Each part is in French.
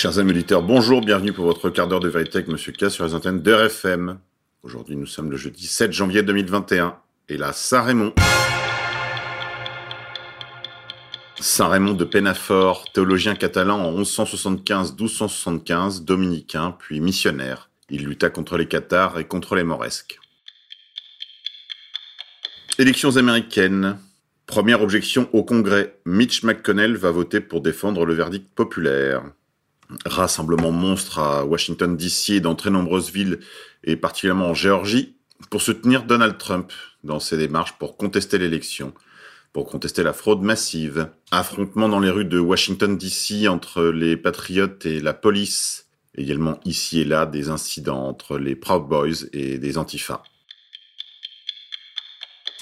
Chers amis auditeurs, bonjour, bienvenue pour votre quart d'heure de vérité avec Monsieur K sur les antennes d'RFM. Aujourd'hui, nous sommes le jeudi 7 janvier 2021 et là, Saint-Raymond. Saint-Raymond de Pénafort, théologien catalan en 1175-1275, dominicain, puis missionnaire. Il lutta contre les cathares et contre les moresques. Élections américaines. Première objection au Congrès. Mitch McConnell va voter pour défendre le verdict populaire. Rassemblement monstre à Washington DC et dans très nombreuses villes, et particulièrement en Géorgie, pour soutenir Donald Trump dans ses démarches pour contester l'élection pour contester la fraude massive. Affrontement dans les rues de Washington DC entre les patriotes et la police. Également ici et là des incidents entre les Proud Boys et des Antifa.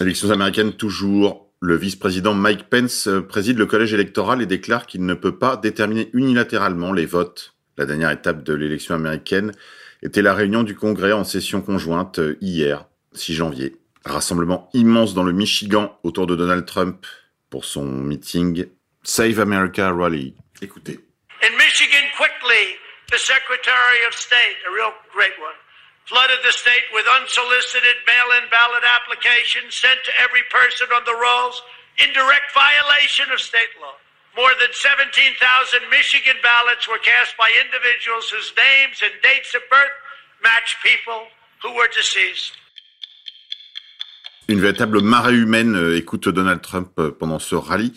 Élections américaines toujours. Le vice-président Mike Pence préside le collège électoral et déclare qu'il ne peut pas déterminer unilatéralement les votes. La dernière étape de l'élection américaine était la réunion du Congrès en session conjointe hier, 6 janvier. Rassemblement immense dans le Michigan autour de Donald Trump pour son meeting Save America Rally. Écoutez. In Michigan, quickly, the Secretary of State, a real great one, flooded the state with unsolicited mail-in ballot applications sent to every person on the rolls in direct violation of state law. More than 17,000 Michigan ballots were cast by individuals whose names and dates of birth match people who were deceased. Une véritable marée humaine euh, écoute Donald Trump euh, pendant ce rallye,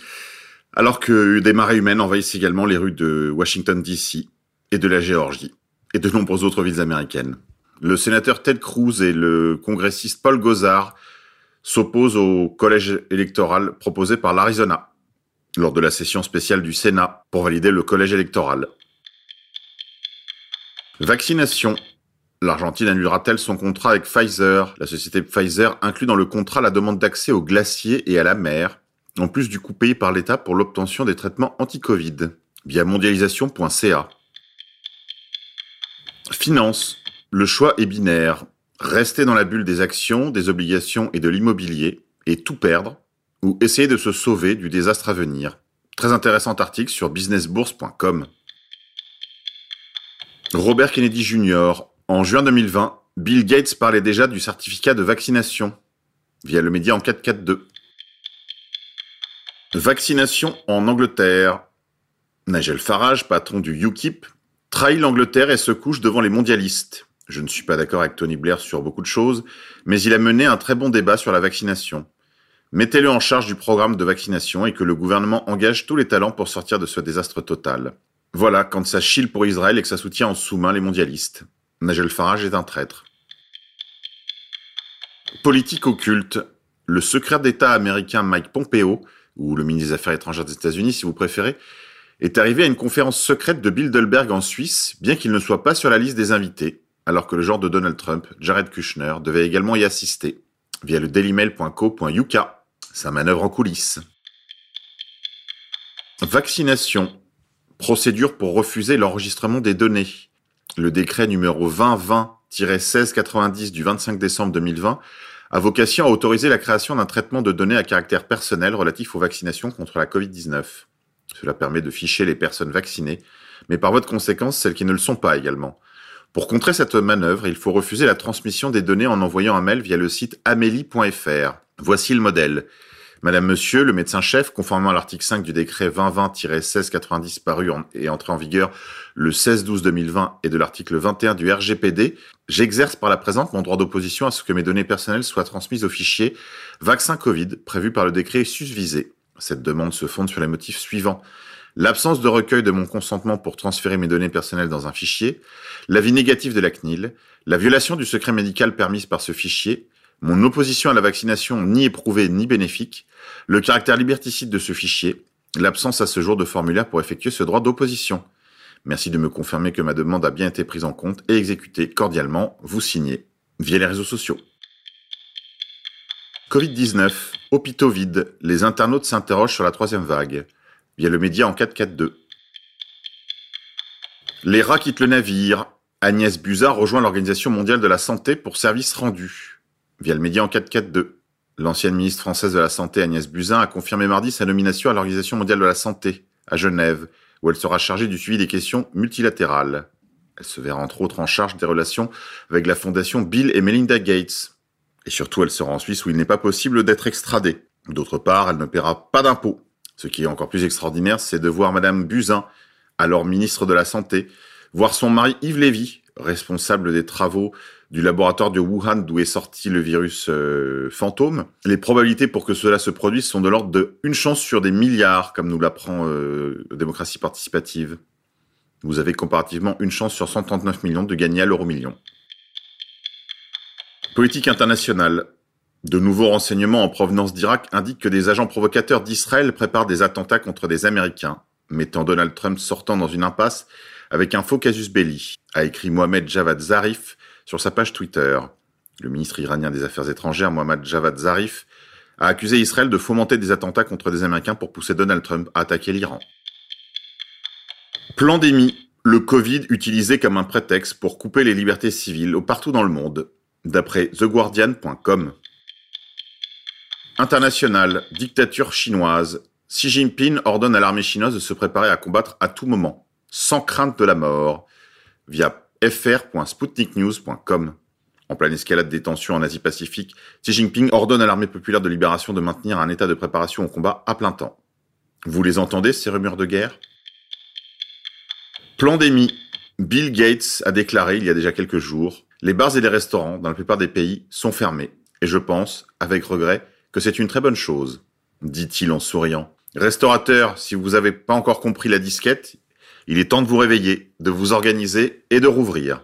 alors que des marées humaines envahissent également les rues de Washington DC et de la Géorgie et de nombreuses autres villes américaines. Le sénateur Ted Cruz et le congressiste Paul Gosar s'opposent au collège électoral proposé par l'Arizona lors de la session spéciale du Sénat pour valider le collège électoral. Vaccination. L'Argentine annulera-t-elle son contrat avec Pfizer? La société Pfizer inclut dans le contrat la demande d'accès aux glaciers et à la mer, en plus du coût payé par l'État pour l'obtention des traitements anti-Covid, via mondialisation.ca. Finance. Le choix est binaire. Rester dans la bulle des actions, des obligations et de l'immobilier, et tout perdre, ou essayer de se sauver du désastre à venir. Très intéressant article sur businessbourse.com. Robert Kennedy Jr., en juin 2020, Bill Gates parlait déjà du certificat de vaccination via le média en 442. Vaccination en Angleterre. Nigel Farage, patron du UKIP, trahit l'Angleterre et se couche devant les mondialistes. Je ne suis pas d'accord avec Tony Blair sur beaucoup de choses, mais il a mené un très bon débat sur la vaccination. Mettez-le en charge du programme de vaccination et que le gouvernement engage tous les talents pour sortir de ce désastre total. Voilà, quand ça chille pour Israël et que ça soutient en sous-main les mondialistes. Nigel Farage est un traître. Politique occulte. Le secrétaire d'État américain Mike Pompeo, ou le ministre des Affaires étrangères des États-Unis si vous préférez, est arrivé à une conférence secrète de Bilderberg en Suisse, bien qu'il ne soit pas sur la liste des invités, alors que le genre de Donald Trump, Jared Kushner, devait également y assister, via le dailymail.co.uk, sa manœuvre en coulisses. Vaccination. Procédure pour refuser l'enregistrement des données. Le décret numéro 2020-1690 du 25 décembre 2020 a vocation à autoriser la création d'un traitement de données à caractère personnel relatif aux vaccinations contre la Covid-19. Cela permet de ficher les personnes vaccinées, mais par voie de conséquence celles qui ne le sont pas également. Pour contrer cette manœuvre, il faut refuser la transmission des données en envoyant un mail via le site amélie.fr. Voici le modèle. Madame, Monsieur, le médecin-chef, conformément à l'article 5 du décret 2020-1690 paru et entré en vigueur le 16-12-2020 et de l'article 21 du RGPD, j'exerce par la présente mon droit d'opposition à ce que mes données personnelles soient transmises au fichier vaccin Covid prévu par le décret susvisé. Cette demande se fonde sur les motifs suivants. L'absence de recueil de mon consentement pour transférer mes données personnelles dans un fichier, l'avis négatif de la CNIL, la violation du secret médical permise par ce fichier, mon opposition à la vaccination ni éprouvée ni bénéfique, le caractère liberticide de ce fichier, l'absence à ce jour de formulaire pour effectuer ce droit d'opposition. Merci de me confirmer que ma demande a bien été prise en compte et exécutée cordialement, vous signez, via les réseaux sociaux. Covid-19, hôpitaux vides, les internautes s'interrogent sur la troisième vague, via le média en 442. Les rats quittent le navire, Agnès Buzyn rejoint l'Organisation mondiale de la santé pour service rendu via le média en 442. L'ancienne ministre française de la Santé Agnès Buzyn a confirmé mardi sa nomination à l'Organisation mondiale de la santé à Genève, où elle sera chargée du suivi des questions multilatérales. Elle se verra entre autres en charge des relations avec la fondation Bill et Melinda Gates. Et surtout, elle sera en Suisse où il n'est pas possible d'être extradé. D'autre part, elle ne paiera pas d'impôts. Ce qui est encore plus extraordinaire, c'est de voir Madame Buzyn, alors ministre de la Santé, voir son mari Yves Lévy, responsable des travaux du laboratoire de Wuhan d'où est sorti le virus euh, fantôme. Les probabilités pour que cela se produise sont de l'ordre de une chance sur des milliards, comme nous l'apprend euh, démocratie participative. Vous avez comparativement une chance sur 139 millions de gagner à l'euro million. Politique internationale. De nouveaux renseignements en provenance d'Irak indiquent que des agents provocateurs d'Israël préparent des attentats contre des Américains, mettant Donald Trump sortant dans une impasse avec un faux casus belli, a écrit Mohamed Javad Zarif sur sa page Twitter. Le ministre iranien des Affaires étrangères, Mohamed Javad Zarif, a accusé Israël de fomenter des attentats contre des Américains pour pousser Donald Trump à attaquer l'Iran. Plandémie, le Covid utilisé comme un prétexte pour couper les libertés civiles partout dans le monde, d'après TheGuardian.com. International, dictature chinoise. Xi Jinping ordonne à l'armée chinoise de se préparer à combattre à tout moment, sans crainte de la mort, via fr.sputniknews.com. En pleine escalade des tensions en Asie-Pacifique, Xi Jinping ordonne à l'armée populaire de libération de maintenir un état de préparation au combat à plein temps. Vous les entendez, ces rumeurs de guerre? Plandémie. Bill Gates a déclaré il y a déjà quelques jours, les bars et les restaurants, dans la plupart des pays, sont fermés. Et je pense, avec regret, que c'est une très bonne chose, dit-il en souriant. Restaurateur, si vous n'avez pas encore compris la disquette, il est temps de vous réveiller, de vous organiser et de rouvrir.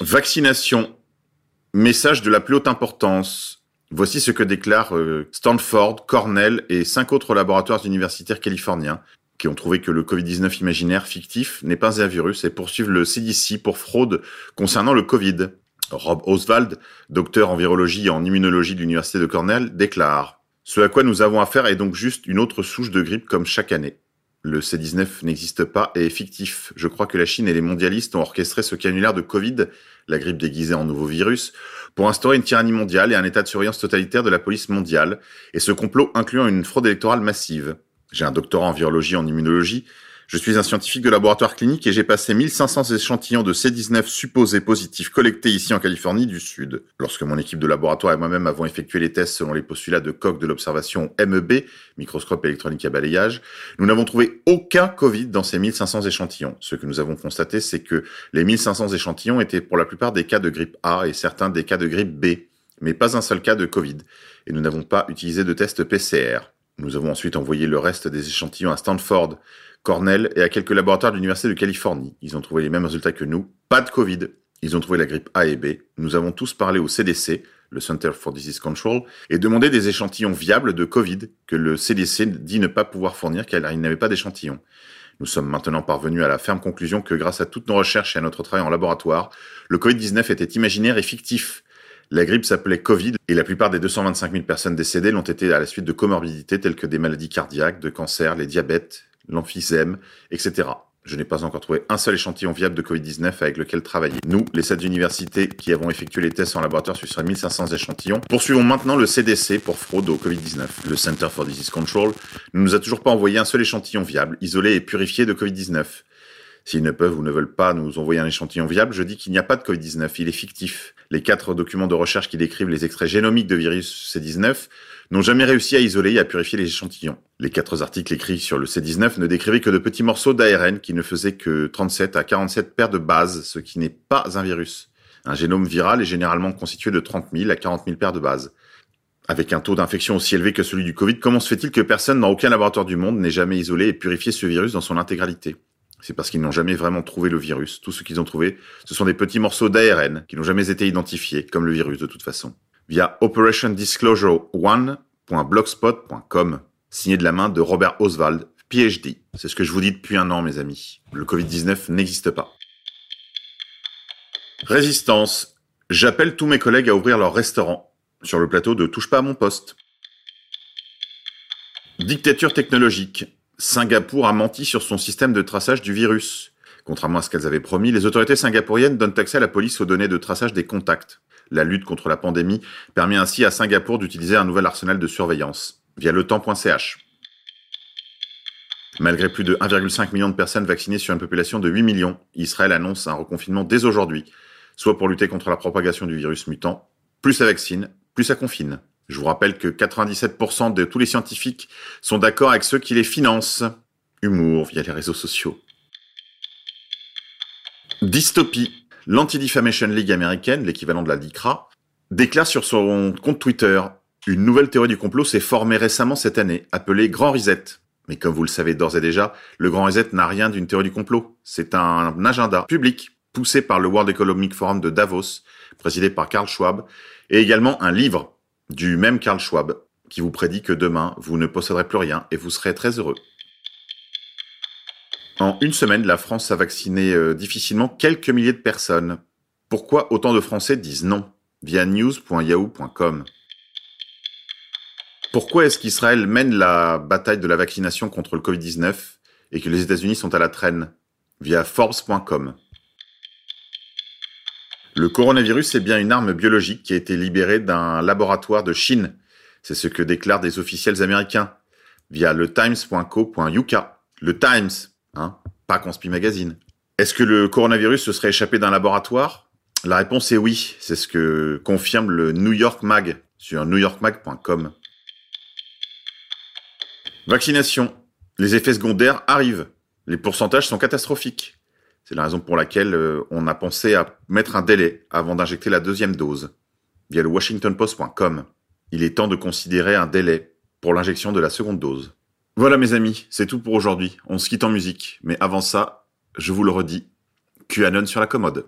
Vaccination. Message de la plus haute importance. Voici ce que déclarent euh, Stanford, Cornell et cinq autres laboratoires universitaires californiens qui ont trouvé que le Covid-19 imaginaire fictif n'est pas un virus et poursuivent le CDC pour fraude concernant le Covid. Rob Oswald, docteur en virologie et en immunologie de l'université de Cornell, déclare Ce à quoi nous avons affaire est donc juste une autre souche de grippe comme chaque année. Le C19 n'existe pas et est fictif. Je crois que la Chine et les mondialistes ont orchestré ce canulaire de Covid, la grippe déguisée en nouveau virus, pour instaurer une tyrannie mondiale et un état de surveillance totalitaire de la police mondiale, et ce complot incluant une fraude électorale massive. J'ai un doctorat en virologie et en immunologie, je suis un scientifique de laboratoire clinique et j'ai passé 1500 échantillons de C19 supposés positifs collectés ici en Californie du Sud. Lorsque mon équipe de laboratoire et moi-même avons effectué les tests selon les postulats de Koch de l'observation MEB, microscope électronique à balayage, nous n'avons trouvé aucun Covid dans ces 1500 échantillons. Ce que nous avons constaté, c'est que les 1500 échantillons étaient pour la plupart des cas de grippe A et certains des cas de grippe B, mais pas un seul cas de Covid. Et nous n'avons pas utilisé de test PCR. Nous avons ensuite envoyé le reste des échantillons à Stanford, Cornell et à quelques laboratoires de l'Université de Californie. Ils ont trouvé les mêmes résultats que nous. Pas de Covid. Ils ont trouvé la grippe A et B. Nous avons tous parlé au CDC, le Center for Disease Control, et demandé des échantillons viables de Covid que le CDC dit ne pas pouvoir fournir car il n'avait pas d'échantillons. Nous sommes maintenant parvenus à la ferme conclusion que grâce à toutes nos recherches et à notre travail en laboratoire, le Covid-19 était imaginaire et fictif. La grippe s'appelait Covid et la plupart des 225 000 personnes décédées l'ont été à la suite de comorbidités telles que des maladies cardiaques, de cancers, les diabètes, l'emphysème, etc. Je n'ai pas encore trouvé un seul échantillon viable de Covid-19 avec lequel travailler. Nous, les sept universités qui avons effectué les tests en laboratoire sur 1500 échantillons, poursuivons maintenant le CDC pour fraude au Covid-19. Le Center for Disease Control ne nous a toujours pas envoyé un seul échantillon viable, isolé et purifié de Covid-19. S'ils ne peuvent ou ne veulent pas nous envoyer un échantillon viable, je dis qu'il n'y a pas de Covid-19, il est fictif. Les quatre documents de recherche qui décrivent les extraits génomiques de virus C19 n'ont jamais réussi à isoler et à purifier les échantillons. Les quatre articles écrits sur le C19 ne décrivaient que de petits morceaux d'ARN qui ne faisaient que 37 à 47 paires de bases, ce qui n'est pas un virus. Un génome viral est généralement constitué de 30 000 à 40 000 paires de bases. Avec un taux d'infection aussi élevé que celui du Covid, comment se fait-il que personne dans aucun laboratoire du monde n'ait jamais isolé et purifié ce virus dans son intégralité? C'est parce qu'ils n'ont jamais vraiment trouvé le virus. Tout ce qu'ils ont trouvé, ce sont des petits morceaux d'ARN qui n'ont jamais été identifiés, comme le virus de toute façon via operationdisclosure1.blogspot.com, signé de la main de Robert Oswald, PhD. C'est ce que je vous dis depuis un an, mes amis. Le Covid-19 n'existe pas. Résistance. J'appelle tous mes collègues à ouvrir leur restaurant sur le plateau de Touche pas à mon poste. Dictature technologique. Singapour a menti sur son système de traçage du virus. Contrairement à ce qu'elles avaient promis, les autorités singapouriennes donnent accès à la police aux données de traçage des contacts. La lutte contre la pandémie permet ainsi à Singapour d'utiliser un nouvel arsenal de surveillance via le temps.ch. Malgré plus de 1,5 million de personnes vaccinées sur une population de 8 millions, Israël annonce un reconfinement dès aujourd'hui, soit pour lutter contre la propagation du virus mutant. Plus ça vaccine, plus ça confine. Je vous rappelle que 97% de tous les scientifiques sont d'accord avec ceux qui les financent. Humour via les réseaux sociaux. Dystopie. L'Anti-Defamation League américaine, l'équivalent de la DICRA, déclare sur son compte Twitter une nouvelle théorie du complot s'est formée récemment cette année, appelée Grand Reset. Mais comme vous le savez d'ores et déjà, le Grand Reset n'a rien d'une théorie du complot. C'est un agenda public poussé par le World Economic Forum de Davos, présidé par Karl Schwab, et également un livre du même Karl Schwab qui vous prédit que demain, vous ne posséderez plus rien et vous serez très heureux. En une semaine, la France a vacciné euh, difficilement quelques milliers de personnes. Pourquoi autant de Français disent non? Via news.yahoo.com Pourquoi est-ce qu'Israël mène la bataille de la vaccination contre le Covid-19 et que les États-Unis sont à la traîne? Via forbes.com le coronavirus est bien une arme biologique qui a été libérée d'un laboratoire de Chine. C'est ce que déclarent des officiels américains via le times.co.uk. Le Times, hein, pas Conspi Magazine. Est-ce que le coronavirus se serait échappé d'un laboratoire? La réponse est oui. C'est ce que confirme le New York Mag sur newyorkmag.com. Vaccination. Les effets secondaires arrivent. Les pourcentages sont catastrophiques. C'est la raison pour laquelle euh, on a pensé à mettre un délai avant d'injecter la deuxième dose via le washingtonpost.com. Il est temps de considérer un délai pour l'injection de la seconde dose. Voilà mes amis, c'est tout pour aujourd'hui. On se quitte en musique, mais avant ça, je vous le redis, QAnon sur la commode.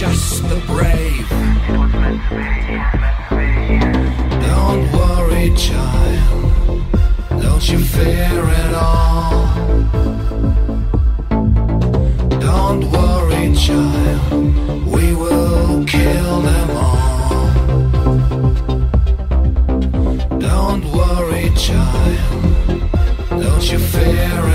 just the brave. Don't worry, child. Don't you fear at all. Don't worry, child. We will kill them all. Don't worry, child. Don't you fear